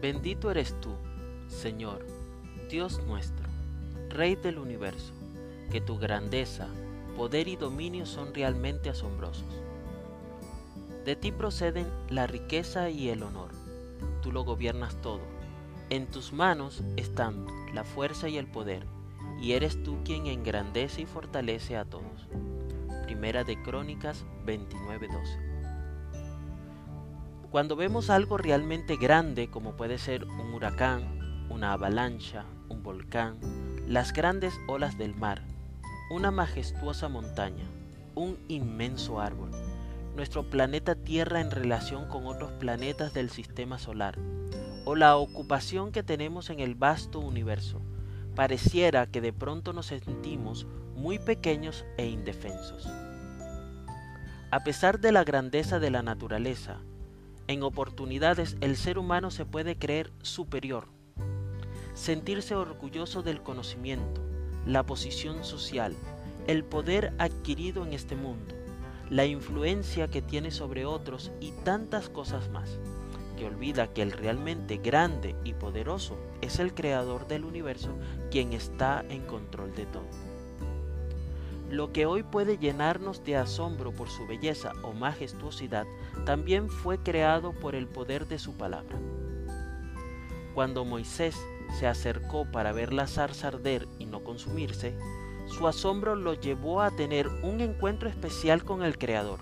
Bendito eres tú, Señor, Dios nuestro, Rey del universo, que tu grandeza, poder y dominio son realmente asombrosos. De ti proceden la riqueza y el honor, tú lo gobiernas todo, en tus manos están la fuerza y el poder, y eres tú quien engrandece y fortalece a todos. Primera de Crónicas 29:12. Cuando vemos algo realmente grande, como puede ser un huracán, una avalancha, un volcán, las grandes olas del mar, una majestuosa montaña, un inmenso árbol, nuestro planeta Tierra en relación con otros planetas del sistema solar, o la ocupación que tenemos en el vasto universo, pareciera que de pronto nos sentimos muy pequeños e indefensos. A pesar de la grandeza de la naturaleza, en oportunidades el ser humano se puede creer superior, sentirse orgulloso del conocimiento, la posición social, el poder adquirido en este mundo, la influencia que tiene sobre otros y tantas cosas más, que olvida que el realmente grande y poderoso es el creador del universo quien está en control de todo. Lo que hoy puede llenarnos de asombro por su belleza o majestuosidad también fue creado por el poder de su palabra. Cuando Moisés se acercó para ver la zarza arder y no consumirse, su asombro lo llevó a tener un encuentro especial con el Creador.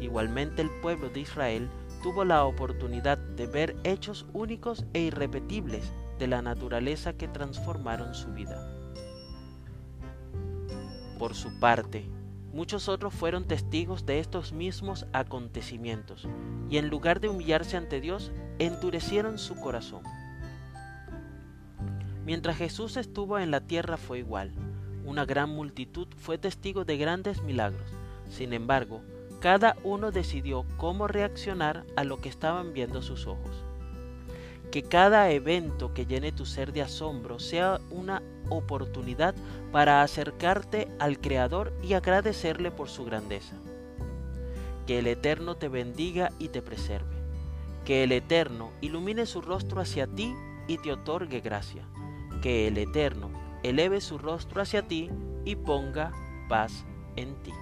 Igualmente el pueblo de Israel tuvo la oportunidad de ver hechos únicos e irrepetibles de la naturaleza que transformaron su vida. Por su parte, muchos otros fueron testigos de estos mismos acontecimientos, y en lugar de humillarse ante Dios, endurecieron su corazón. Mientras Jesús estuvo en la tierra fue igual. Una gran multitud fue testigo de grandes milagros. Sin embargo, cada uno decidió cómo reaccionar a lo que estaban viendo sus ojos. Que cada evento que llene tu ser de asombro sea una oportunidad para acercarte al Creador y agradecerle por su grandeza. Que el Eterno te bendiga y te preserve. Que el Eterno ilumine su rostro hacia ti y te otorgue gracia. Que el Eterno eleve su rostro hacia ti y ponga paz en ti.